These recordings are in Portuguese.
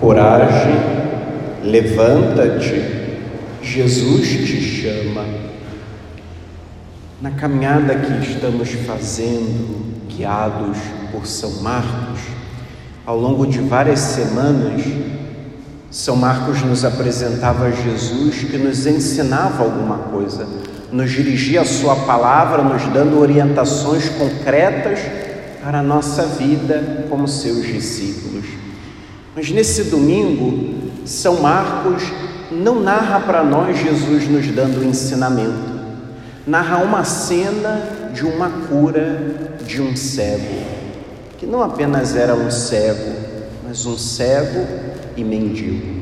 Coragem, levanta-te, Jesus te chama. Na caminhada que estamos fazendo, guiados por São Marcos, ao longo de várias semanas, São Marcos nos apresentava Jesus que nos ensinava alguma coisa, nos dirigia a Sua palavra, nos dando orientações concretas para a nossa vida como seus discípulos. Mas nesse domingo, São Marcos não narra para nós Jesus nos dando ensinamento, narra uma cena de uma cura de um cego, que não apenas era um cego, mas um cego e mendigo.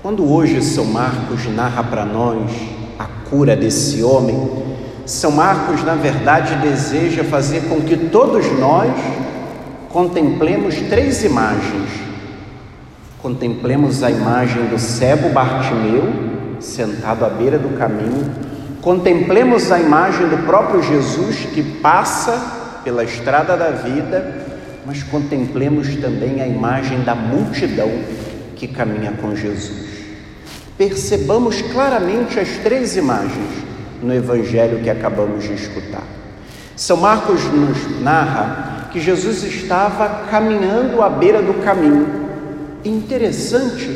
Quando hoje São Marcos narra para nós a cura desse homem, São Marcos, na verdade, deseja fazer com que todos nós contemplemos três imagens Contemplemos a imagem do cego Bartimeu, sentado à beira do caminho. Contemplemos a imagem do próprio Jesus que passa pela estrada da vida, mas contemplemos também a imagem da multidão que caminha com Jesus. Percebamos claramente as três imagens no evangelho que acabamos de escutar. São Marcos nos narra que Jesus estava caminhando à beira do caminho interessante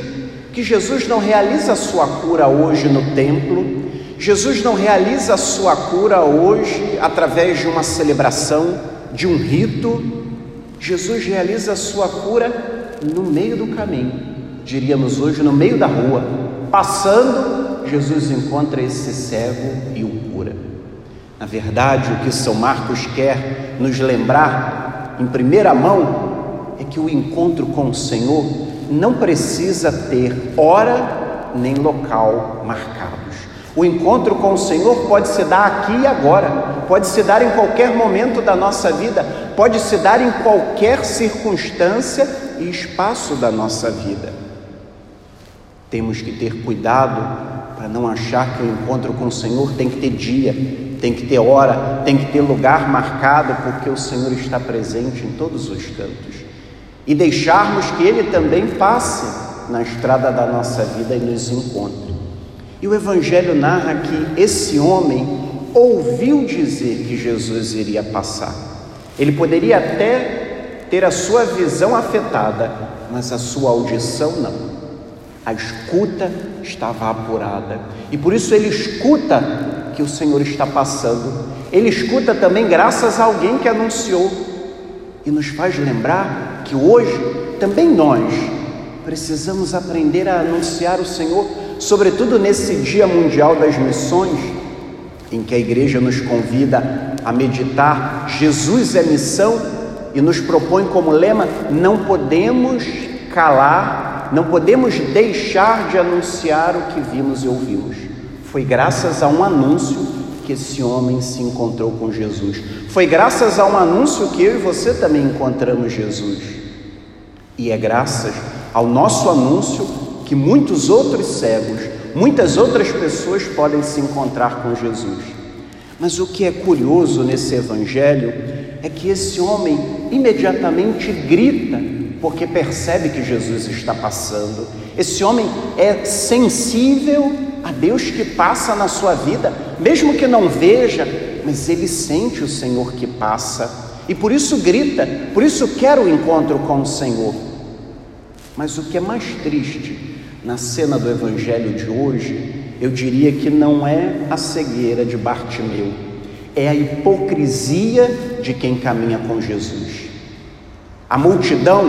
que Jesus não realiza a sua cura hoje no templo, Jesus não realiza a sua cura hoje através de uma celebração, de um rito, Jesus realiza a sua cura no meio do caminho, diríamos hoje no meio da rua, passando, Jesus encontra esse cego e o cura. Na verdade, o que São Marcos quer nos lembrar em primeira mão é que o encontro com o Senhor não precisa ter hora nem local marcados. O encontro com o Senhor pode se dar aqui e agora, pode se dar em qualquer momento da nossa vida, pode se dar em qualquer circunstância e espaço da nossa vida. Temos que ter cuidado para não achar que o encontro com o Senhor tem que ter dia, tem que ter hora, tem que ter lugar marcado, porque o Senhor está presente em todos os cantos e deixarmos que Ele também passe na estrada da nossa vida e nos encontre. E o Evangelho narra que esse homem ouviu dizer que Jesus iria passar. Ele poderia até ter a sua visão afetada, mas a sua audição não. A escuta estava apurada. E por isso ele escuta que o Senhor está passando. Ele escuta também graças a alguém que anunciou. E nos faz lembrar que hoje também nós precisamos aprender a anunciar o Senhor, sobretudo nesse Dia Mundial das Missões, em que a igreja nos convida a meditar Jesus é missão e nos propõe como lema: não podemos calar, não podemos deixar de anunciar o que vimos e ouvimos. Foi graças a um anúncio que esse homem se encontrou com Jesus. Foi graças a um anúncio que eu e você também encontramos Jesus. E é graças ao nosso anúncio que muitos outros cegos, muitas outras pessoas podem se encontrar com Jesus. Mas o que é curioso nesse evangelho é que esse homem imediatamente grita porque percebe que Jesus está passando. Esse homem é sensível a Deus que passa na sua vida, mesmo que não veja, mas ele sente o Senhor que passa e por isso grita, por isso quer o encontro com o Senhor. Mas o que é mais triste na cena do evangelho de hoje, eu diria que não é a cegueira de Bartimeu, é a hipocrisia de quem caminha com Jesus. A multidão,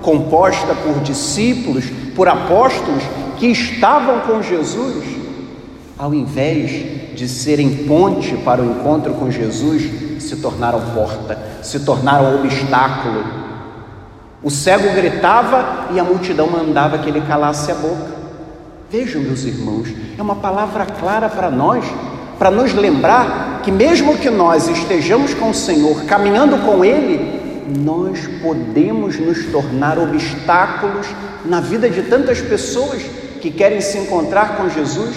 composta por discípulos, por apóstolos que estavam com Jesus, ao invés de serem ponte para o encontro com Jesus, se tornaram porta, se tornaram obstáculo o cego gritava e a multidão mandava que ele calasse a boca. Vejam, meus irmãos, é uma palavra clara para nós, para nos lembrar que, mesmo que nós estejamos com o Senhor, caminhando com Ele, nós podemos nos tornar obstáculos na vida de tantas pessoas que querem se encontrar com Jesus.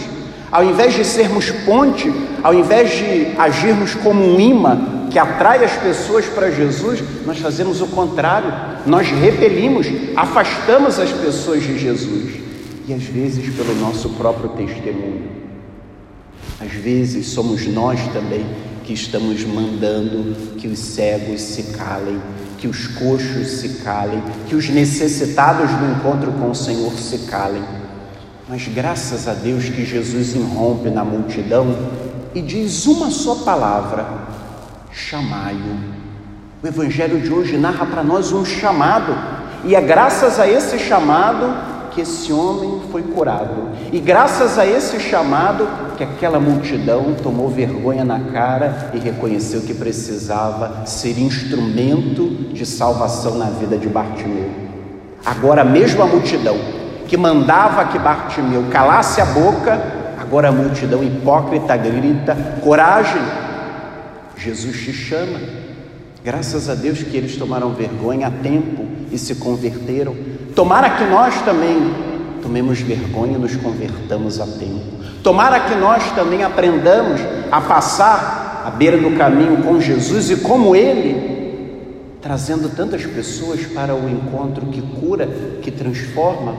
Ao invés de sermos ponte, ao invés de agirmos como um imã que atrai as pessoas para Jesus, nós fazemos o contrário, nós repelimos, afastamos as pessoas de Jesus e às vezes pelo nosso próprio testemunho. Às vezes somos nós também que estamos mandando que os cegos se calem, que os coxos se calem, que os necessitados do encontro com o Senhor se calem. Mas graças a Deus que Jesus irrompe na multidão e diz uma só palavra: chamai-o. O Evangelho de hoje narra para nós um chamado, e é graças a esse chamado que esse homem foi curado. E graças a esse chamado, que aquela multidão tomou vergonha na cara e reconheceu que precisava ser instrumento de salvação na vida de Bartimeu. Agora, a mesma multidão que mandava que Bartimeu calasse a boca, agora a multidão hipócrita grita: coragem! Jesus te chama. Graças a Deus que eles tomaram vergonha a tempo e se converteram. Tomara que nós também tomemos vergonha e nos convertamos a tempo. Tomara que nós também aprendamos a passar à beira do caminho com Jesus e como Ele, trazendo tantas pessoas para o encontro que cura, que transforma,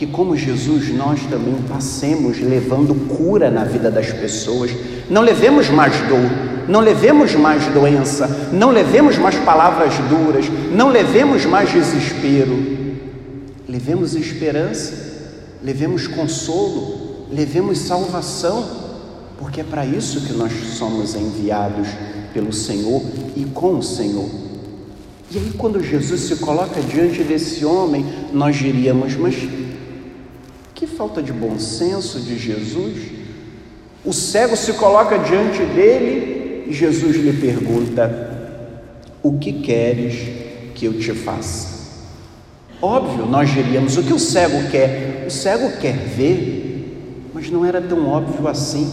que como Jesus nós também passemos levando cura na vida das pessoas. Não levemos mais dor, não levemos mais doença, não levemos mais palavras duras, não levemos mais desespero. Levemos esperança, levemos consolo, levemos salvação, porque é para isso que nós somos enviados pelo Senhor e com o Senhor. E aí, quando Jesus se coloca diante desse homem, nós diríamos: Mas que falta de bom senso de Jesus! O cego se coloca diante dele Jesus lhe pergunta: O que queres que eu te faça? Óbvio, nós diríamos: O que o cego quer? O cego quer ver, mas não era tão óbvio assim.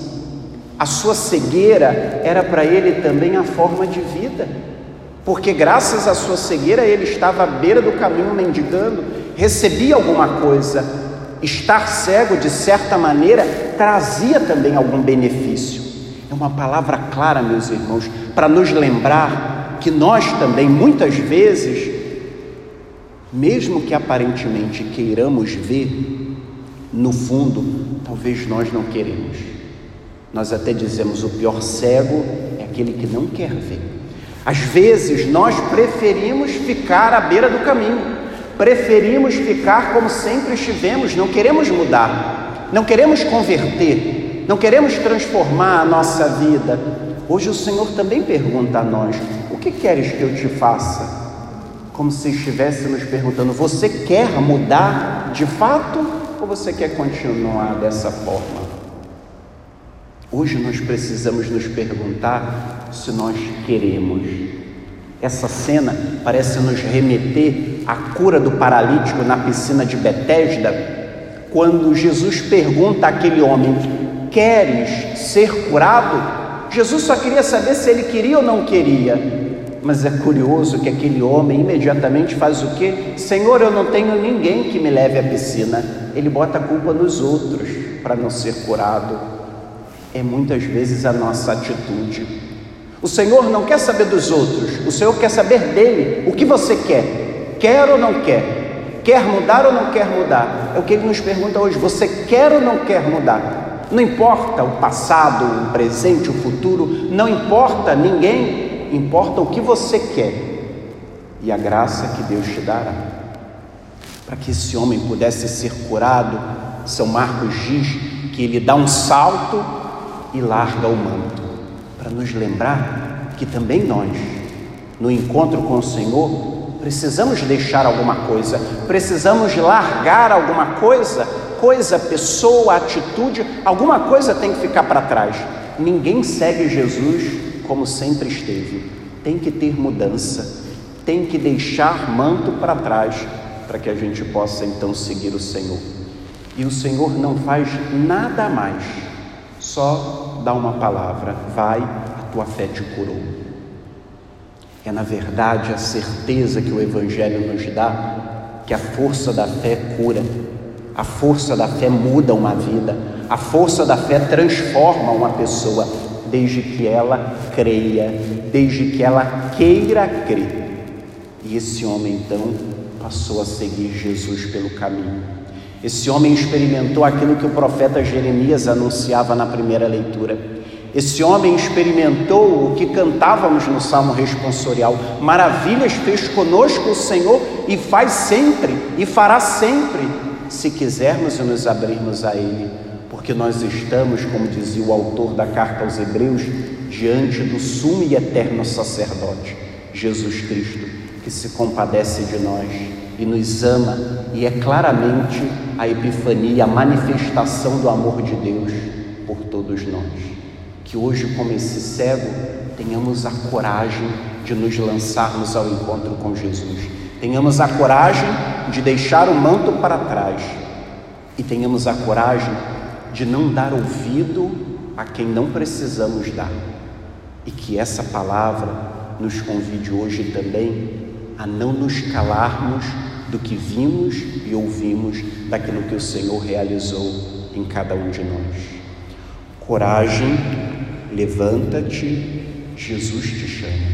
A sua cegueira era para ele também a forma de vida, porque graças à sua cegueira ele estava à beira do caminho mendigando, recebia alguma coisa. Estar cego, de certa maneira, trazia também algum benefício. É uma palavra clara, meus irmãos, para nos lembrar que nós também, muitas vezes, mesmo que aparentemente queiramos ver, no fundo, talvez nós não queremos. Nós até dizemos: o pior cego é aquele que não quer ver. Às vezes nós preferimos ficar à beira do caminho, preferimos ficar como sempre estivemos, não queremos mudar, não queremos converter, não queremos transformar a nossa vida. Hoje o Senhor também pergunta a nós: O que queres que eu te faça? Como se estivesse nos perguntando: Você quer mudar de fato ou você quer continuar dessa forma? Hoje nós precisamos nos perguntar se nós queremos. Essa cena parece nos remeter à cura do paralítico na piscina de Betesda, quando Jesus pergunta àquele homem: Queres ser curado? Jesus só queria saber se ele queria ou não queria. Mas é curioso que aquele homem imediatamente faz o quê? Senhor, eu não tenho ninguém que me leve à piscina. Ele bota a culpa nos outros para não ser curado. É muitas vezes a nossa atitude. O Senhor não quer saber dos outros, o Senhor quer saber dele. O que você quer? Quer ou não quer? Quer mudar ou não quer mudar? É o que ele nos pergunta hoje. Você quer ou não quer mudar? Não importa o passado, o presente, o futuro, não importa ninguém, importa o que você quer e a graça que Deus te dará. Para que esse homem pudesse ser curado, São Marcos diz que ele dá um salto e larga o manto, para nos lembrar que também nós, no encontro com o Senhor, precisamos deixar alguma coisa, precisamos largar alguma coisa coisa, pessoa, atitude, alguma coisa tem que ficar para trás. Ninguém segue Jesus como sempre esteve. Tem que ter mudança, tem que deixar manto para trás para que a gente possa então seguir o Senhor. E o Senhor não faz nada mais, só dá uma palavra: vai, a tua fé te curou. É na verdade a certeza que o Evangelho nos dá que a força da fé cura a força da fé muda uma vida, a força da fé transforma uma pessoa. desde que ela creia, desde que ela queira crer. E esse homem então passou a seguir Jesus pelo caminho. Esse homem experimentou aquilo que o profeta Jeremias anunciava na primeira leitura. Esse homem experimentou o que cantávamos no Salmo responsorial: Maravilhas fez conosco o Senhor e faz sempre e fará sempre, se quisermos e nos abrirmos a Ele, porque nós estamos, como dizia o autor da carta aos Hebreus, diante do sumo e eterno sacerdote, Jesus Cristo, que se compadece de nós e nos ama, e é claramente a epifania, a manifestação do amor de Deus por todos nós. Que hoje, como esse cego, tenhamos a coragem de nos lançarmos ao encontro com Jesus, tenhamos a coragem de deixar o manto para trás e tenhamos a coragem de não dar ouvido a quem não precisamos dar. E que essa palavra nos convide hoje também a não nos calarmos do que vimos e ouvimos daquilo que o Senhor realizou em cada um de nós. Coragem, levanta-te, Jesus te chama.